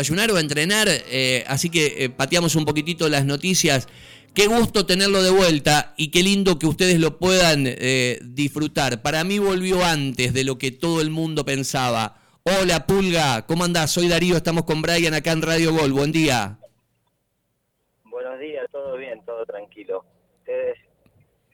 ayunar o a entrenar, eh, así que eh, pateamos un poquitito las noticias. Qué gusto tenerlo de vuelta y qué lindo que ustedes lo puedan eh, disfrutar. Para mí volvió antes de lo que todo el mundo pensaba. Hola Pulga, ¿cómo andás? Soy Darío, estamos con Brian acá en Radio Gol. Buen día. Buenos días, todo bien, todo tranquilo. ¿Ustedes?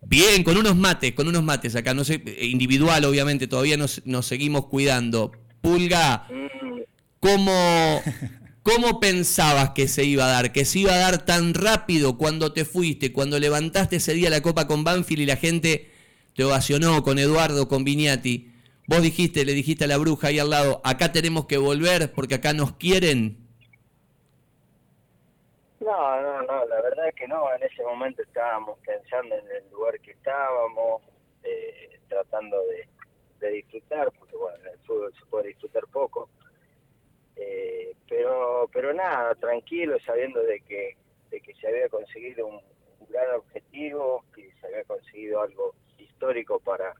Bien, con unos mates, con unos mates acá, no sé, individual obviamente, todavía nos, nos seguimos cuidando. Pulga, Mm, ¿cómo, ¿cómo pensabas que se iba a dar? Que se iba a dar tan rápido cuando te fuiste, cuando levantaste ese día la copa con Banfield y la gente te ovacionó con Eduardo, con Viñati. Vos dijiste, le dijiste a la bruja ahí al lado, acá tenemos que volver porque acá nos quieren. No, no, no, la verdad es que no. En ese momento estábamos pensando en el lugar que estábamos, eh, tratando de, disfrutar, porque bueno, en el fútbol se puede disfrutar poco. Eh, pero pero nada, tranquilo, sabiendo de que, de que se había conseguido un, gran objetivo, que se había conseguido algo histórico para,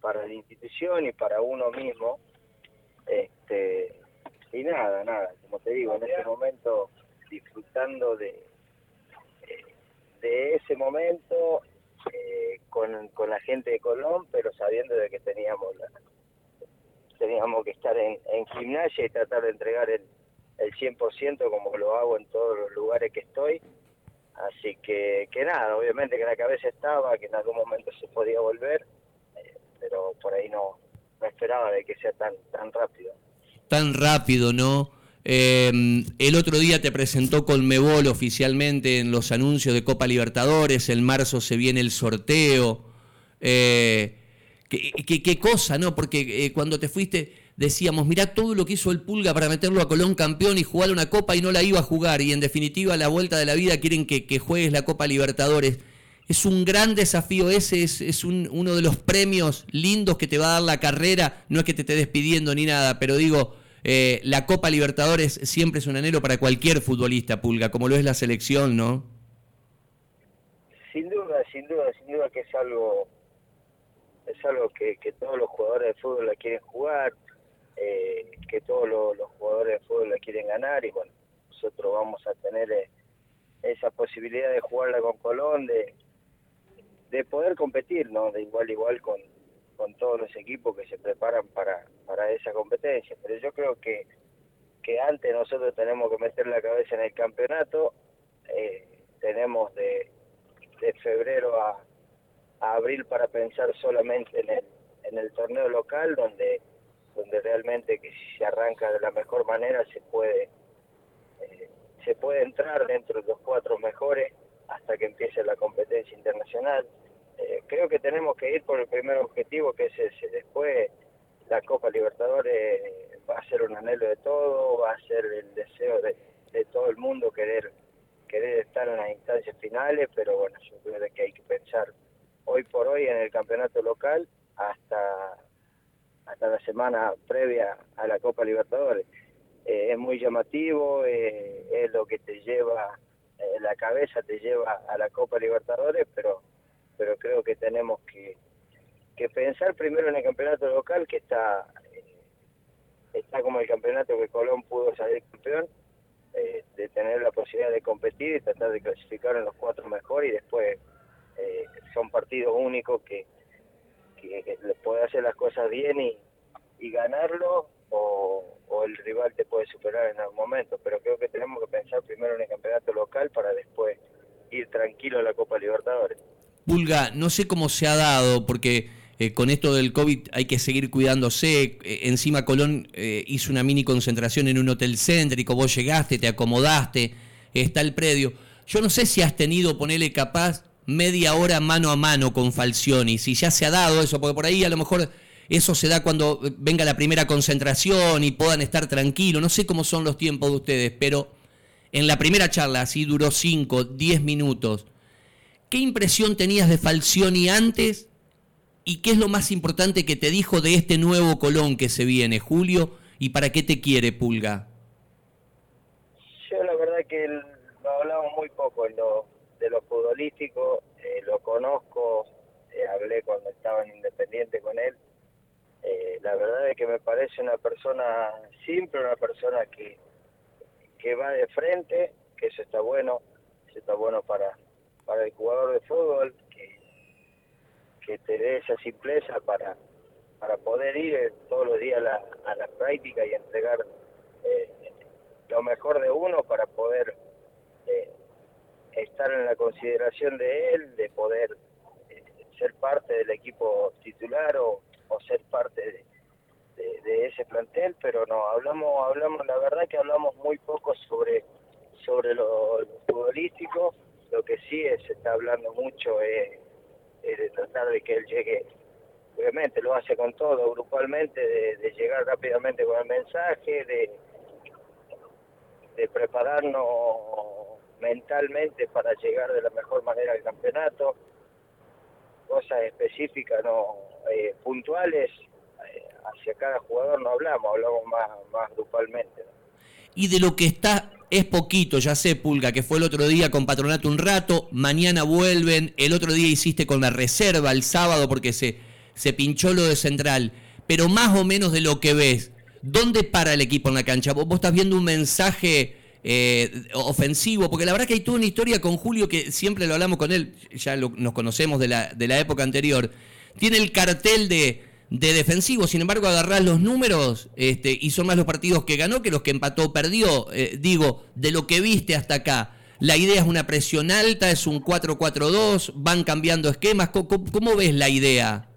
para la institución y para uno mismo. Este, y nada, nada, como te digo, en ese momento disfrutando de, de ese momento eh, con, con la gente de Colón, pero sabiendo de que teníamos la, teníamos que estar en, en gimnasia y tratar de entregar el, el 100% como lo hago en todos los lugares que estoy. Así que, que nada, obviamente que la cabeza estaba, que en algún momento se podía volver, eh, pero por ahí no, no esperaba de que sea tan, tan rápido. Tan rápido, ¿no? Eh, el otro día te presentó Colmebol oficialmente en los anuncios de Copa Libertadores, en marzo se viene el sorteo. Eh, qué, qué- cosa, ¿no? Porque eh, cuando te fuiste decíamos, mirá todo lo que hizo el Pulga para meterlo a Colón campeón y jugar una Copa y no la iba a jugar. Y en definitiva, a la vuelta de la vida quieren que, juegues la Copa Libertadores. Es un gran desafío ese, es, es un- uno de los premios lindos que te va a dar la carrera. No es que te esté despidiendo ni nada, pero digo, eh, la Copa Libertadores siempre es un anhelo para cualquier futbolista, Pulga, como lo es la selección, ¿no? Sin duda, sin duda, sin duda que es algo es algo que, que todos los jugadores de fútbol la quieren jugar, eh, que todos los, jugadores de fútbol la quieren ganar y bueno, nosotros vamos a tener eh, esa posibilidad de jugarla con Colón, de, de poder competir, ¿no? De igual a igual con, con todos los equipos que se preparan para, para esa competencia. Pero yo creo que, que antes nosotros tenemos que meter la cabeza en el campeonato, eh, tenemos de, de febrero a, a abril para pensar solamente en el, en el torneo local, donde, donde realmente que si se arranca de la mejor manera se puede eh, se puede entrar dentro de los cuatro mejores hasta que empiece la competencia internacional. Eh, creo que tenemos que ir por el primer objetivo, que es ese. Después, la Copa Libertadores va a ser un anhelo de todo, va a ser el deseo de, de todo el mundo querer querer estar en las instancias finales, pero bueno, yo creo que hay que pensar hoy por hoy en el campeonato local hasta hasta la semana previa a la Copa Libertadores. Eh, es muy llamativo, eh, es lo que te lleva, eh, la cabeza te lleva a la Copa Libertadores, pero pero creo que tenemos que, que pensar primero en el campeonato local, que está eh, está como el campeonato que Colón pudo salir campeón, de tener la posibilidad de competir y tratar de clasificar en los cuatro mejores y después eh, son partidos únicos que, que, que puede hacer las cosas bien y, y ganarlo o, o el rival te puede superar en algún momento, pero creo que tenemos que pensar primero en el campeonato local para después ir tranquilo a la Copa Libertadores. Pulga, no sé cómo se ha dado, porque eh, con esto del COVID hay que seguir cuidándose. Eh, encima Colón eh, hizo una mini concentración en un hotel céntrico, vos llegaste, te acomodaste, está el predio. Yo no sé si has tenido, ponele capaz, media hora mano a mano con Falcioni, si ya se ha dado eso, porque por ahí a lo mejor eso se da cuando venga la primera concentración y puedan estar tranquilos. No sé cómo son los tiempos de ustedes, pero en la primera charla, así duró 5, 10 minutos. ¿Qué impresión tenías de Falcioni antes y qué es lo más importante que te dijo de este nuevo Colón que se viene, Julio? ¿Y para qué te quiere, Pulga? Yo la verdad que lo hablamos muy poco lo, de lo futbolístico, eh, lo conozco, eh, hablé cuando estaba en Independiente con él. Eh, la verdad es que me parece una persona simple, una persona que, que va de frente, que eso está bueno, eso está bueno para, para el jugador de fútbol, que, que te dé esa simpleza para, para poder ir todos los días a la, a la práctica y entregar lo mejor de uno para poder estar en la consideración de él, de poder ser parte del equipo titular o, o ser parte de, de, ese plantel, pero no, hablamos, hablamos, la verdad que hablamos muy poco sobre, sobre lo, futbolístico, lo que sí es, se está hablando mucho es, de tratar de que él llegue, obviamente lo hace con todo, grupalmente, de, llegar rápidamente con el mensaje, de, de prepararnos mentalmente para llegar de la mejor manera al campeonato, cosas específicas, no eh, puntuales, hacia cada jugador no hablamos, hablamos más, más grupalmente. Y de lo que está es poquito, ya sé, Pulga, que fue el otro día con Patronato un rato, mañana vuelven, el otro día hiciste con la reserva el sábado porque se, se pinchó lo de Central, pero más o menos de lo que ves, ¿dónde para el equipo en la cancha? Vos, estás viendo un mensaje eh, ofensivo, porque la verdad que hay toda una historia con Julio que siempre lo hablamos con él, ya nos conocemos de la, de la época anterior, tiene el cartel de de defensivo. Sin embargo, agarrás los números este, y son más los partidos que ganó que los que empató perdió. Eh, digo, de lo que viste hasta acá, la idea es una presión alta, es un 4-4-2, van cambiando esquemas. ¿Cómo, ves la idea?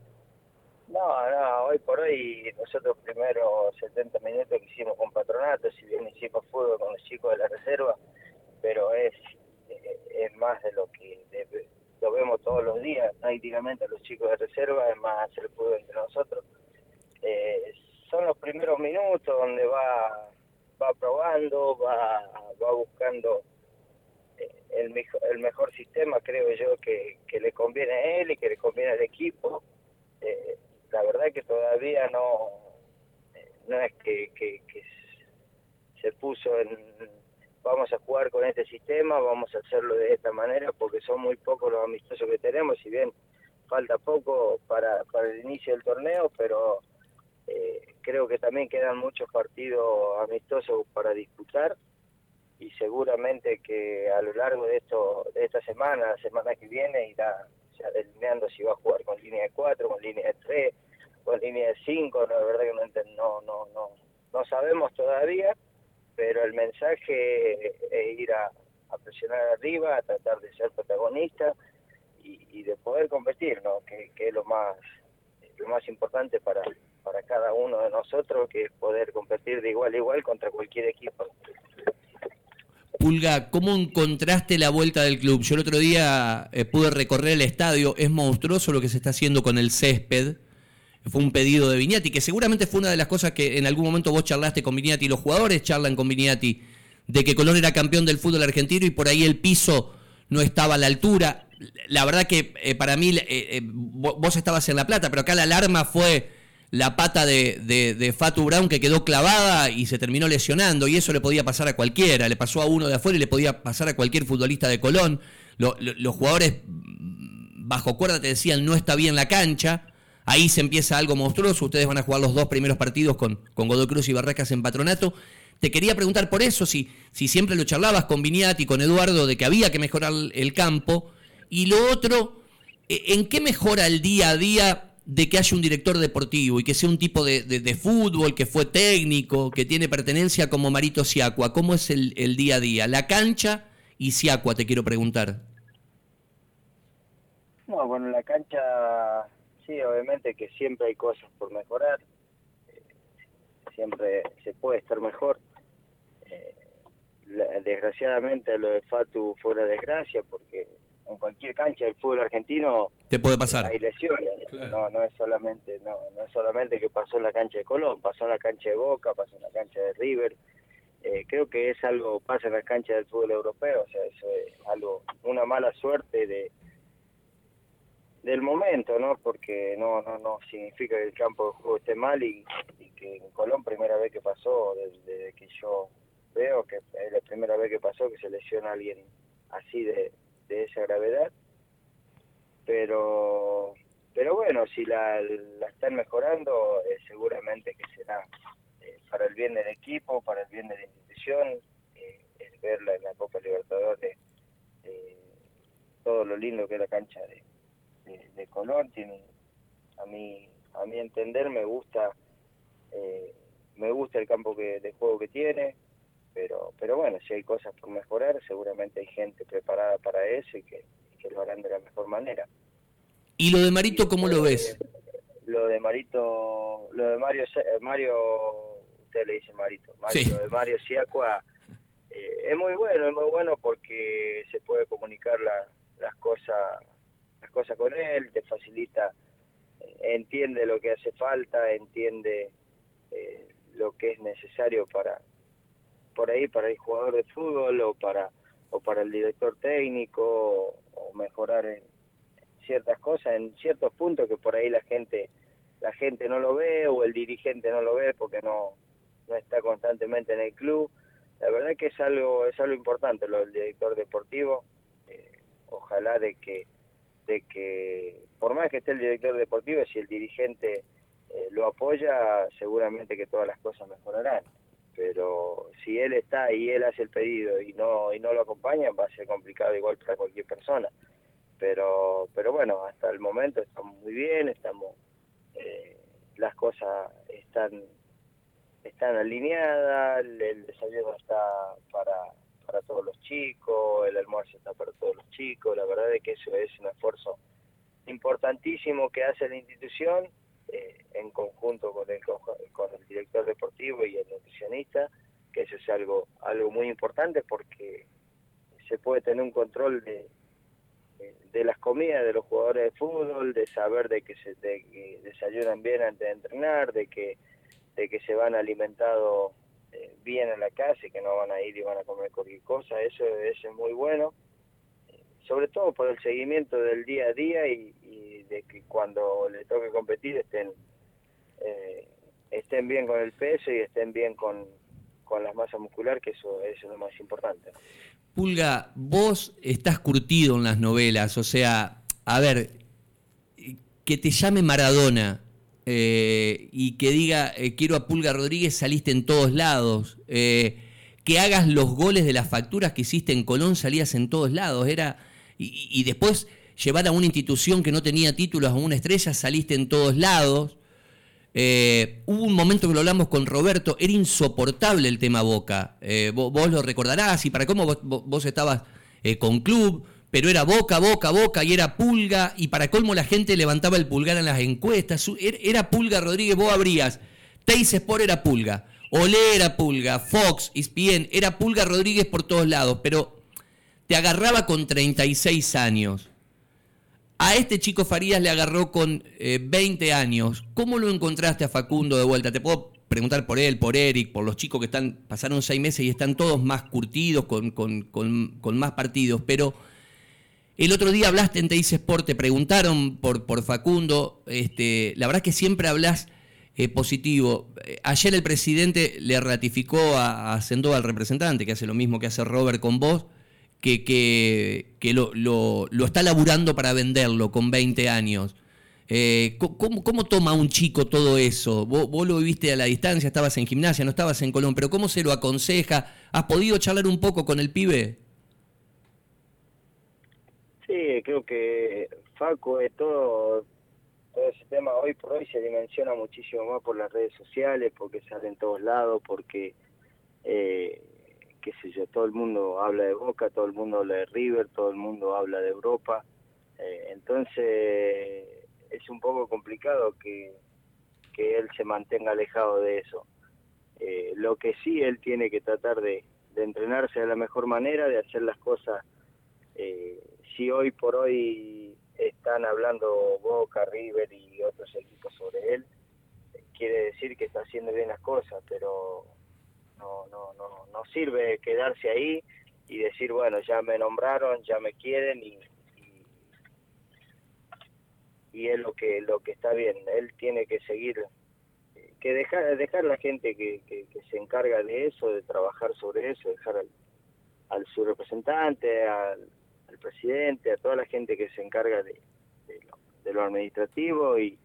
Hoy por hoy nosotros primero 70 minutos que hicimos con Patronato, si bien hicimos fútbol con los chicos de la reserva, pero es, eh, es más de lo que lo vemos todos los días prácticamente a los chicos de reserva, es más hacer fútbol entre nosotros. Eh, son los primeros minutos donde va va probando, va, va buscando eh, el, mejor, el mejor sistema, creo yo, que, que le conviene a él y que le conviene al equipo. Eh, la verdad que todavía no, no es que, que se puso en vamos a jugar con este sistema, vamos a hacerlo de esta manera, porque son muy pocos los amistosos que tenemos, si bien falta poco para, para el inicio del torneo, pero eh, creo que también quedan muchos partidos amistosos para disputar y seguramente que a lo largo de esto de esta semana, la semana que viene, irá ya delineando si va a jugar con línea de 4, con línea de 3, con línea de 5, la verdad que no, no, no, no sabemos todavía pero el mensaje es ir a, presionar arriba, a tratar de ser protagonista y, de poder competir, ¿no? Que, es lo más lo más importante para, para cada uno de nosotros, que es poder competir de igual a igual contra cualquier equipo. Pulga, ¿cómo encontraste la vuelta del club? Yo el otro día eh, pude recorrer el estadio, es monstruoso lo que se está haciendo con el césped fue un pedido de Viñati, que seguramente fue una de las cosas que en algún momento vos charlaste con Viñati, los jugadores charlan con Viñati, de que Colón era campeón del fútbol argentino y por ahí el piso no estaba a la altura. La verdad que eh, para mí, eh, eh, vos estabas en La Plata, pero acá la alarma fue la pata de, de, Fatu Brown que quedó clavada y se terminó lesionando, y eso le podía pasar a cualquiera, le pasó a uno de afuera y le podía pasar a cualquier futbolista de Colón. los jugadores bajo cuerda te decían no está bien la cancha, Ahí se empieza algo monstruoso. Ustedes van a jugar los dos primeros partidos con, con Godoy Cruz y Barracas en patronato. Te quería preguntar por eso, si, si siempre lo charlabas con Viniati con Eduardo de que había que mejorar el campo. Y lo otro, e, ¿en qué mejora el día a día de que haya un director deportivo y que sea un tipo de, de, fútbol, que fue técnico, que tiene pertenencia como Marito Siacua? ¿Cómo es el, día a día? La cancha y Siacua, te quiero preguntar. No, bueno, la cancha sí, obviamente que siempre hay cosas por mejorar, eh, siempre se puede estar mejor. Eh, desgraciadamente lo de Fatu fue una desgracia porque en cualquier cancha del fútbol argentino te puede pasar. hay lesiones. No no es solamente no no es solamente que pasó en la cancha de Colón pasó en la cancha de Boca pasó en la cancha de River. Eh, creo que es algo pasa en la cancha del fútbol europeo o sea eso es algo una mala suerte de del momento, ¿no? Porque no no no significa que el campo de juego esté mal y, que en Colón primera vez que pasó, desde, que yo veo que es la primera vez que pasó que se lesiona a alguien así de, de esa gravedad, pero pero bueno, si la, la están mejorando, eh, seguramente que será eh, para el bien del equipo, para el bien de la institución, eh, el verla en la Copa Libertadores, todo lo lindo que es la cancha de, de, de tiene, a mí a mi entender me gusta me gusta el campo que, de juego que tiene, pero, pero bueno, si hay cosas por mejorar, seguramente hay gente preparada para eso y que, que lo harán de la mejor manera. ¿Y lo de Marito cómo lo ves? Lo de Marito, lo de Mario, Mario, usted le dice Marito, Mario, lo de Mario Siacua eh, es muy bueno, es muy bueno porque se puede comunicar las cosas, las cosas con él, te facilita, eh, entiende lo que hace falta, entiende eh, lo que es necesario para, por ahí para el jugador de fútbol o para o para el director técnico o, mejorar en ciertas cosas en ciertos puntos que por ahí la gente la gente no lo ve o el dirigente no lo ve porque no no está constantemente en el club. La verdad que es algo es algo importante lo del director deportivo. Eh, ojalá de que de que por más que esté el director deportivo si el dirigente eh, lo apoya seguramente que todas las cosas mejorarán pero si él está y él hace el pedido y no y no lo acompaña va a ser complicado igual para cualquier persona. Pero pero bueno hasta el momento estamos muy bien estamos eh, las cosas están están alineadas el, desayuno está para para todos los chicos el almuerzo está para todos los chicos la verdad es que eso es un esfuerzo importantísimo que hace la institución eh, en conjunto con el, con el director deportivo y el nutricionista, que eso es algo, algo muy importante porque se puede tener un control de, de, las comidas de los jugadores de fútbol, de saber de que, se, de desayunan bien antes de entrenar, de que, de que se van alimentados eh, bien en la casa y que no van a ir y van a comer cualquier cosa, eso es muy bueno, sobre todo por el seguimiento del día a día y, de que cuando le toque competir estén eh, estén bien con el peso y estén bien con, con la masa muscular, que eso, es lo más importante. Pulga, vos estás curtido en las novelas, o sea, a ver, que te llame Maradona eh, y que diga eh, quiero a Pulga Rodríguez, saliste en todos lados. que hagas los goles de las facturas que hiciste en Colón, salías en todos lados. Era, y, después llevar a una institución que no tenía títulos a una estrella, saliste en todos lados. Eh, hubo un momento que lo hablamos con Roberto, era insoportable el tema Boca. Eh, vos, lo recordarás y para cómo vos, estabas eh, con club, pero era Boca, Boca, Boca y era Pulga y para colmo la gente levantaba el pulgar en las encuestas. Er, era Pulga Rodríguez, vos abrías. Teis Sport era Pulga, Olé era Pulga, Fox, ESPN, era Pulga Rodríguez por todos lados, pero te agarraba con 36 años. A este chico Farías le agarró con 20 eh, años. ¿Cómo lo encontraste a Facundo de vuelta? Te puedo preguntar por él, por Eric, por los chicos que están pasaron seis meses y están todos más curtidos, con, con, más partidos. Pero el otro día hablaste en Teis Sport, te preguntaron por, por Facundo. Este, la verdad es que siempre hablas eh, positivo. Eh, ayer el presidente le ratificó a, a al representante, que hace lo mismo que hace Robert con vos que, que, lo, lo, lo, está laburando para venderlo con 20 años. Eh, ¿cómo, ¿cómo, toma un chico todo eso? ¿Vos, ¿Vos, lo viste a la distancia, estabas en gimnasia, no estabas en Colón, pero ¿cómo se lo aconseja? ¿Has podido charlar un poco con el pibe? Sí, creo que Faco, es todo, todo ese tema hoy por hoy se dimensiona muchísimo más por las redes sociales, porque sale en todos lados, porque eh, qué sé yo, todo el mundo habla de Boca, todo el mundo habla de River, todo el mundo habla de Europa, eh, entonces es un poco complicado que, que él se mantenga alejado de eso. Eh, lo que sí él tiene que tratar de, de, entrenarse de la mejor manera, de hacer las cosas, eh, si hoy por hoy están hablando Boca, River y otros equipos sobre él, quiere decir que está haciendo bien las cosas, pero no, no, no, no sirve quedarse ahí y decir, bueno, ya me nombraron, ya me quieren y, y, es lo que lo que está bien. Él tiene que seguir, que dejar dejar la gente que, que, se encarga de eso, de trabajar sobre eso, dejar al, al su representante, al, presidente, a toda la gente que se encarga de, de, lo, administrativo y,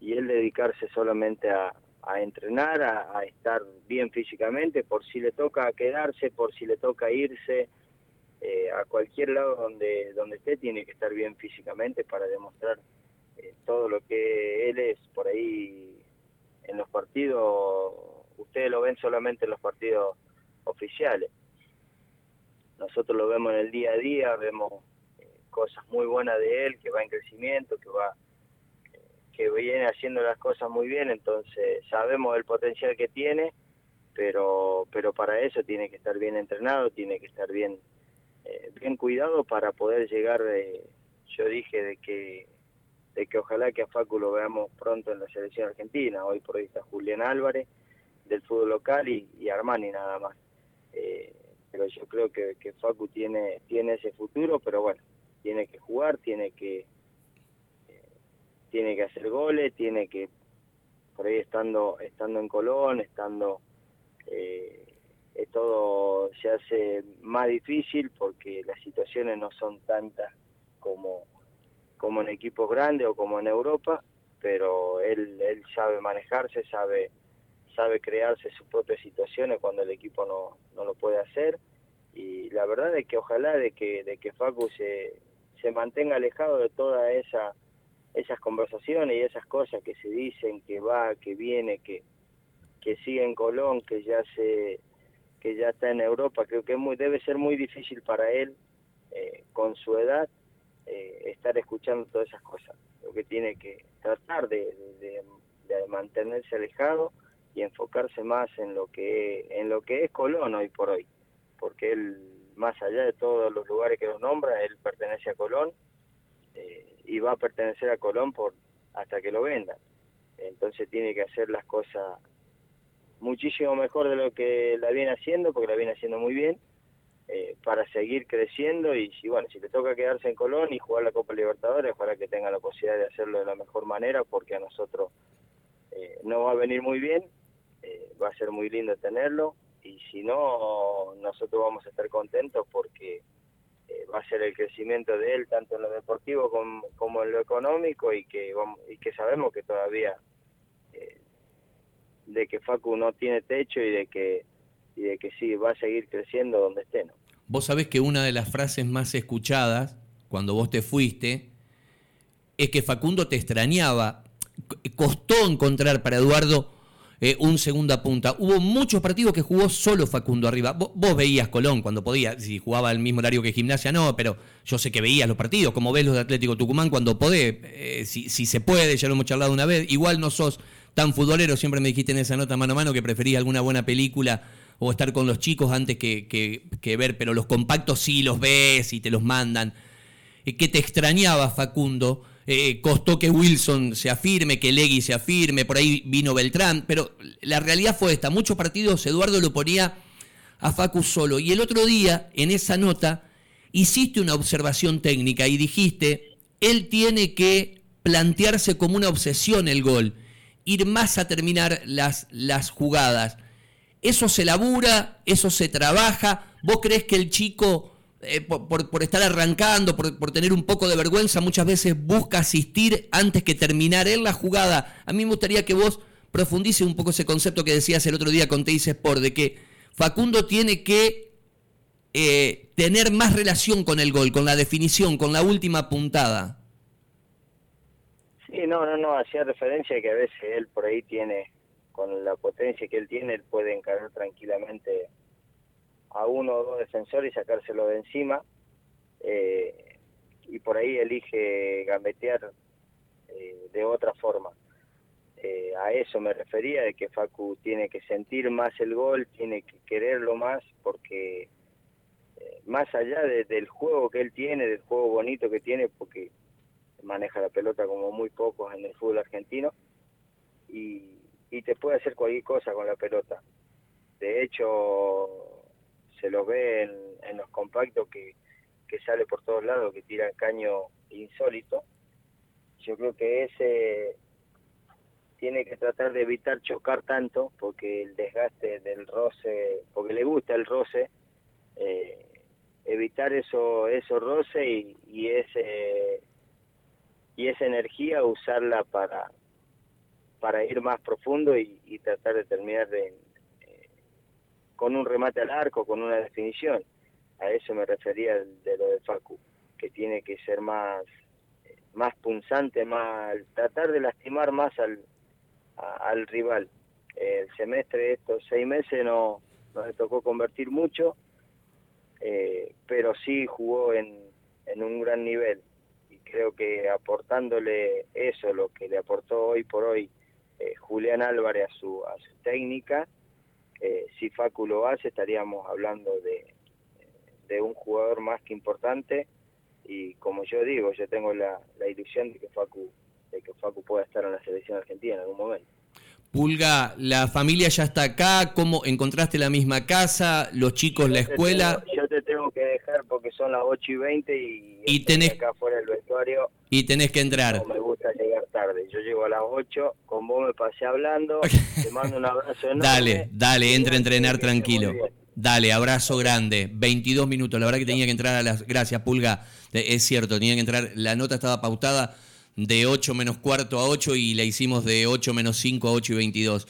y él dedicarse solamente a, a entrenar, a, estar bien físicamente, por si le toca quedarse, por si le toca irse, eh, a cualquier lado donde, donde esté tiene que estar bien físicamente para demostrar eh, todo lo que él es por ahí en los partidos, ustedes lo ven solamente en los partidos oficiales. Nosotros lo vemos en el día a día, vemos cosas muy buenas de él, que va en crecimiento, que va que viene haciendo las cosas muy bien, entonces sabemos el potencial que tiene, pero pero para eso tiene que estar bien entrenado, tiene que estar bien eh, bien cuidado para poder llegar. Eh, yo dije de que de que ojalá que a Facu lo veamos pronto en la selección argentina. Hoy por hoy está Julián Álvarez del fútbol local y, y Armani nada más. Eh, pero yo creo que, que Facu tiene tiene ese futuro, pero bueno, tiene que jugar, tiene que tiene que hacer goles, tiene que, por ahí estando, estando en Colón, estando, eh, todo se hace más difícil porque las situaciones no son tantas como, como en equipos grandes o como en Europa, pero él, él sabe manejarse, sabe sabe crearse sus propias situaciones cuando el equipo no, no lo puede hacer. Y la verdad es que ojalá de que de que Facu se, se mantenga alejado de toda esa esas conversaciones y esas cosas que se dicen, que va, que viene, que, que sigue en Colón, que ya se que ya está en Europa, creo que es muy, debe ser muy difícil para él, eh, con su edad, eh, estar escuchando todas esas cosas. Lo que tiene que tratar de, de, mantenerse alejado y enfocarse más en lo que en lo que es Colón hoy por hoy, porque él, más allá de todos los lugares que nos nombra, él pertenece a Colón. Y va a pertenecer a Colón por hasta que lo vendan. Entonces tiene que hacer las cosas muchísimo mejor de lo que la viene haciendo, porque la viene haciendo muy bien, eh, para seguir creciendo y si bueno, si le toca quedarse en Colón y jugar la Copa Libertadores, ojalá que tenga la posibilidad de hacerlo de la mejor manera, porque a nosotros eh, no va a venir muy bien, eh, va a ser muy lindo tenerlo y si no, nosotros vamos a estar contentos porque va a ser el crecimiento de él tanto en lo deportivo como, en lo económico y que y que sabemos que todavía eh, de que Facu no tiene techo y de que y de que sí va a seguir creciendo donde esté ¿no? vos sabés que una de las frases más escuchadas cuando vos te fuiste es que Facundo te extrañaba costó encontrar para Eduardo eh, un segunda punta. Hubo muchos partidos que jugó solo Facundo arriba. Vos, veías Colón cuando podía, si jugaba el mismo horario que Gimnasia, no, pero yo sé que veías los partidos, como ves los de Atlético Tucumán cuando podés, eh, si, se puede, ya lo hemos charlado una vez. Igual no sos tan futbolero, siempre me dijiste en esa nota mano a mano que preferís alguna buena película o estar con los chicos antes que, que, ver, pero los compactos sí los ves y te los mandan. Eh, que te extrañaba Facundo eh, costó que Wilson se afirme, que Legui se afirme, por ahí vino Beltrán, pero la realidad fue esta, muchos partidos Eduardo lo ponía a Facu solo, y el otro día, en esa nota, hiciste una observación técnica y dijiste, él tiene que plantearse como una obsesión el gol, ir más a terminar las, las jugadas. Eso se labura, eso se trabaja. ¿Vos crees que el chico eh, por, estar arrancando, por, tener un poco de vergüenza, muchas veces busca asistir antes que terminar en la jugada. A mí me gustaría que vos profundices un poco ese concepto que decías el otro día con Teis Sport, de que Facundo tiene que eh, tener más relación con el gol, con la definición, con la última puntada. Sí, no, no, no, hacía referencia que a veces él por ahí tiene, con la potencia que él tiene, él puede encarar tranquilamente a uno o dos defensores y sacárselo de encima. Eh, y por ahí elige gambetear eh, de otra forma. Eh, a eso me refería, de que Facu tiene que sentir más el gol, tiene que quererlo más, porque más allá del juego que él tiene, del juego bonito que tiene, porque maneja la pelota como muy pocos en el fútbol argentino, y, y te puede hacer cualquier cosa con la pelota. De hecho, se lo ve en, los compactos que, sale por todos lados, que tira caño insólito. Yo creo que ese tiene que tratar de evitar chocar tanto, porque el desgaste del roce, porque le gusta el roce, eh, evitar eso, eso roce y, y ese y esa energía usarla para para ir más profundo y tratar de terminar de, con un remate al arco, con una definición. a eso me refería de lo de Facu, que tiene que ser más más punzante, más tratar de lastimar más al, al rival. El semestre estos seis meses no, no le tocó convertir mucho, eh, pero sí jugó en, en un gran nivel y creo que aportándole eso, lo que le aportó hoy por hoy eh, Julián Álvarez a su, a su técnica, eh, si Facu lo hace estaríamos hablando de, de un jugador más que importante y como yo digo, yo tengo la, la ilusión de que Facu de que Facu pueda estar en la selección argentina en algún momento. Pulga, la familia ya está acá, ¿cómo encontraste la misma casa, los chicos, la escuela? yo te tengo que dejar porque son las 8 y 20 y, y tenés, acá fuera del vestuario. Y tenés que entrar. No gusta llegar tarde, yo llego a las 8, con vos me pasé hablando, te mando un abrazo enorme. Dale, dale, entra a entrenar tranquilo. Dale, abrazo grande. 22 minutos. La verdad que tenía que entrar a las. Gracias, Pulga. Es cierto, tenía que entrar. La nota estaba pautada de 8 menos cuarto a 8 y la hicimos de 8 menos 5 a 8 y 22.